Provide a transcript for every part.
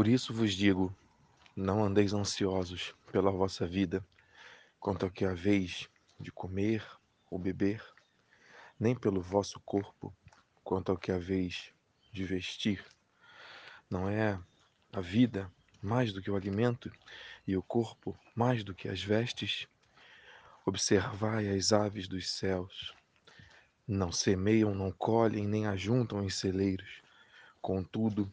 Por isso vos digo: não andeis ansiosos pela vossa vida, quanto ao que haveis de comer ou beber, nem pelo vosso corpo, quanto ao que haveis de vestir. Não é a vida mais do que o alimento e o corpo mais do que as vestes? Observai as aves dos céus. Não semeiam, não colhem, nem ajuntam em celeiros. Contudo,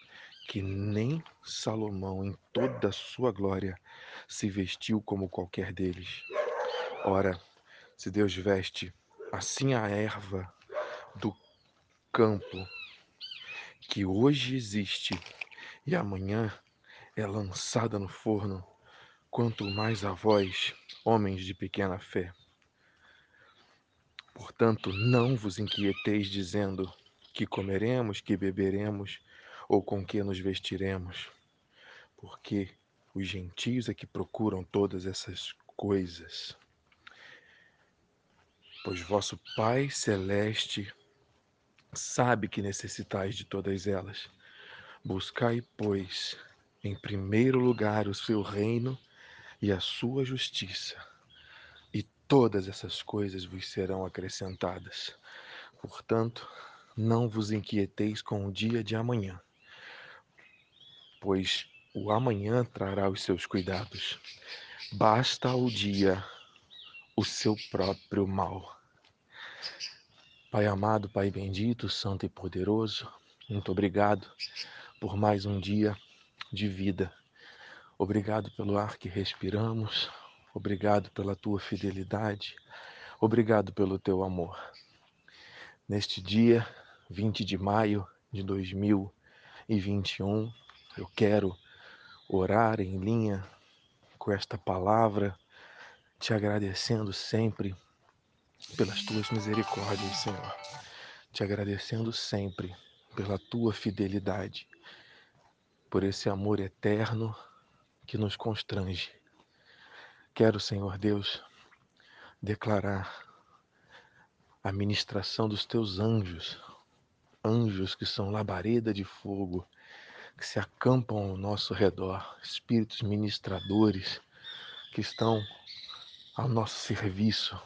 que nem Salomão, em toda a sua glória, se vestiu como qualquer deles. Ora, se Deus veste assim a erva do campo, que hoje existe e amanhã é lançada no forno, quanto mais a vós, homens de pequena fé. Portanto, não vos inquieteis dizendo que comeremos, que beberemos ou com que nos vestiremos, porque os gentios é que procuram todas essas coisas. Pois vosso Pai Celeste sabe que necessitais de todas elas. Buscai, pois, em primeiro lugar o seu reino e a sua justiça, e todas essas coisas vos serão acrescentadas. Portanto, não vos inquieteis com o dia de amanhã, pois o amanhã trará os seus cuidados. Basta ao dia o seu próprio mal. Pai amado, Pai bendito, santo e poderoso, muito obrigado por mais um dia de vida. Obrigado pelo ar que respiramos, obrigado pela tua fidelidade, obrigado pelo teu amor. Neste dia, 20 de maio de 2021, eu quero orar em linha com esta palavra, te agradecendo sempre pelas tuas misericórdias, Senhor. Te agradecendo sempre pela tua fidelidade, por esse amor eterno que nos constrange. Quero, Senhor Deus, declarar a ministração dos teus anjos, anjos que são labareda de fogo, que se acampam ao nosso redor, espíritos ministradores que estão ao nosso serviço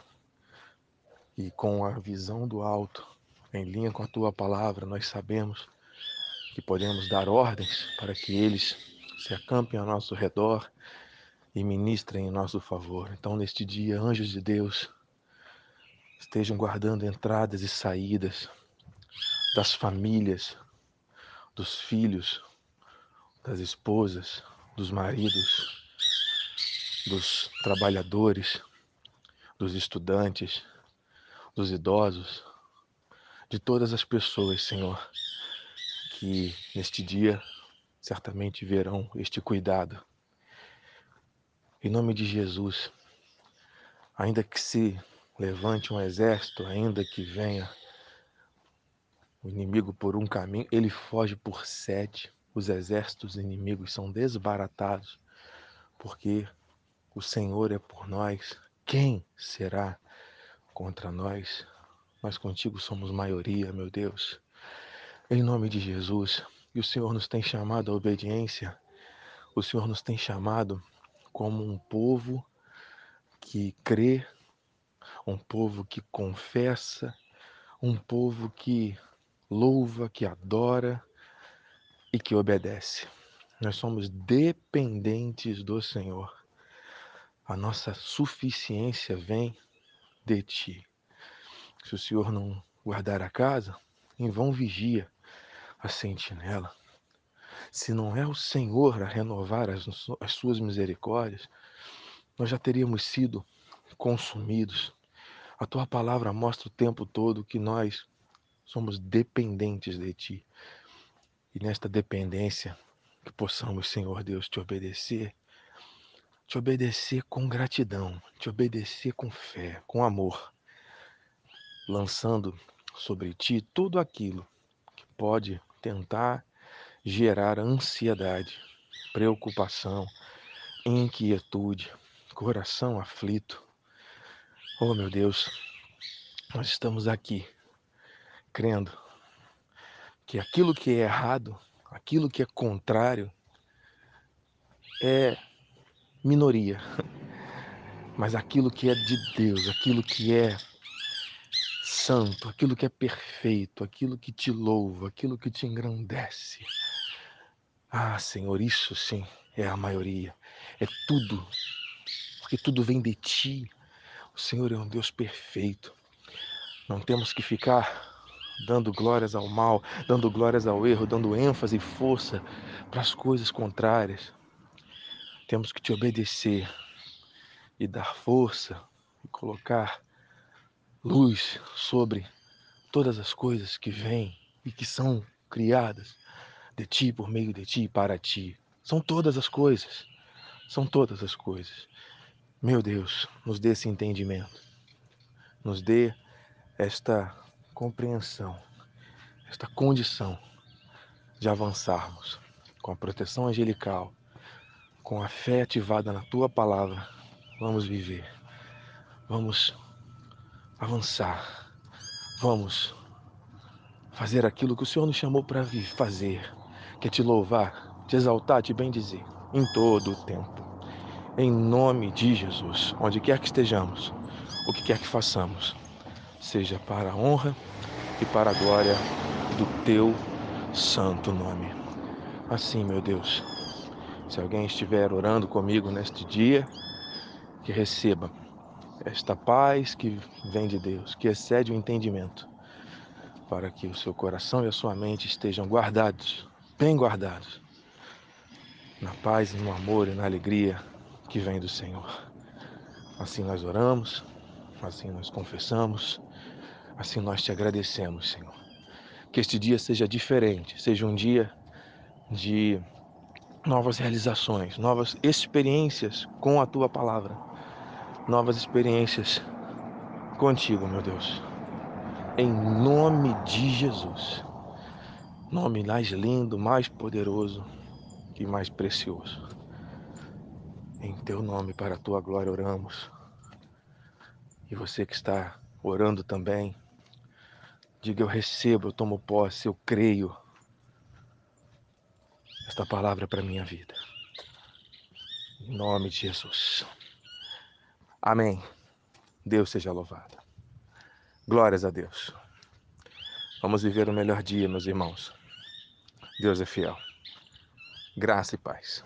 e com a visão do alto, em linha com a tua palavra, nós sabemos que podemos dar ordens para que eles se acampem ao nosso redor e ministrem em nosso favor. Então, neste dia, anjos de Deus estejam guardando entradas e saídas das famílias, dos filhos, das esposas, dos maridos, dos trabalhadores, dos estudantes, dos idosos, de todas as pessoas, Senhor, que neste dia certamente verão este cuidado. Em nome de Jesus, ainda que se levante um exército, ainda que venha o inimigo por um caminho, ele foge por sete. Os exércitos inimigos são desbaratados, porque o Senhor é por nós. Quem será contra nós? Nós contigo somos maioria, meu Deus. Em nome de Jesus, e o Senhor nos tem chamado à obediência, o Senhor nos tem chamado como um povo que crê, um povo que confessa, um povo que louva, que adora e que obedece. Nós somos dependentes do Senhor. A nossa suficiência vem de Ti. Se o Senhor não guardar a casa, em vão vigia a sentinela. Se não é o Senhor a renovar as, as suas misericórdias, nós já teríamos sido consumidos. A tua palavra mostra o tempo todo que nós somos dependentes de ti. E nesta dependência Que possamos, Senhor Deus, te obedecer, te obedecer com gratidão, te obedecer com fé, com amor, lançando sobre ti tudo aquilo que pode tentar gerar ansiedade, preocupação, inquietude, coração aflito. Oh, meu Deus, nós estamos aqui crendo que aquilo que é errado, aquilo que é contrário, é minoria. Mas aquilo que é de Deus, aquilo que é santo, aquilo que é perfeito, aquilo que te louva, aquilo que te engrandece. Ah, Senhor, isso sim é a maioria. É tudo. Porque tudo vem de ti. O Senhor é um Deus perfeito. Não temos que ficar dando glórias ao mal, dando glórias ao erro, dando ênfase e força para as coisas contrárias. Temos que te obedecer e dar força e colocar luz sobre todas as coisas que vêm e que são criadas de ti, por meio de ti e para ti. São todas as coisas. São todas as coisas. Meu Deus, nos dê esse entendimento. Nos dê esta compreensão, esta condição de avançarmos com a proteção angelical, com a fé ativada na tua palavra. Vamos viver. Vamos avançar. Vamos fazer aquilo que o Senhor nos chamou para fazer, que é te louvar, te exaltar, te bendizer em todo o tempo. Em nome de Jesus, onde quer que estejamos, o que quer que façamos, seja para a honra e para a glória do teu santo nome. Assim, meu Deus, se alguém estiver orando comigo neste dia, que receba esta paz que vem de Deus, que excede o entendimento, para que o seu coração e a sua mente estejam guardados, bem guardados, na paz, no amor e na alegria que vem do Senhor. Assim nós oramos, assim nós confessamos, assim nós te agradecemos, Senhor. Que este dia seja diferente, seja um dia de novas realizações, novas experiências com a tua palavra novas experiências contigo, meu Deus. Em nome de Jesus. Nome mais lindo, mais poderoso e mais precioso. Em teu nome, para a tua glória, oramos. E você que está orando também, diga: Eu recebo, eu tomo posse, eu creio. Esta palavra para minha vida. Em nome de Jesus. Amém. Deus seja louvado. Glórias a Deus. Vamos viver o melhor dia, meus irmãos. Deus é fiel. Graça e paz.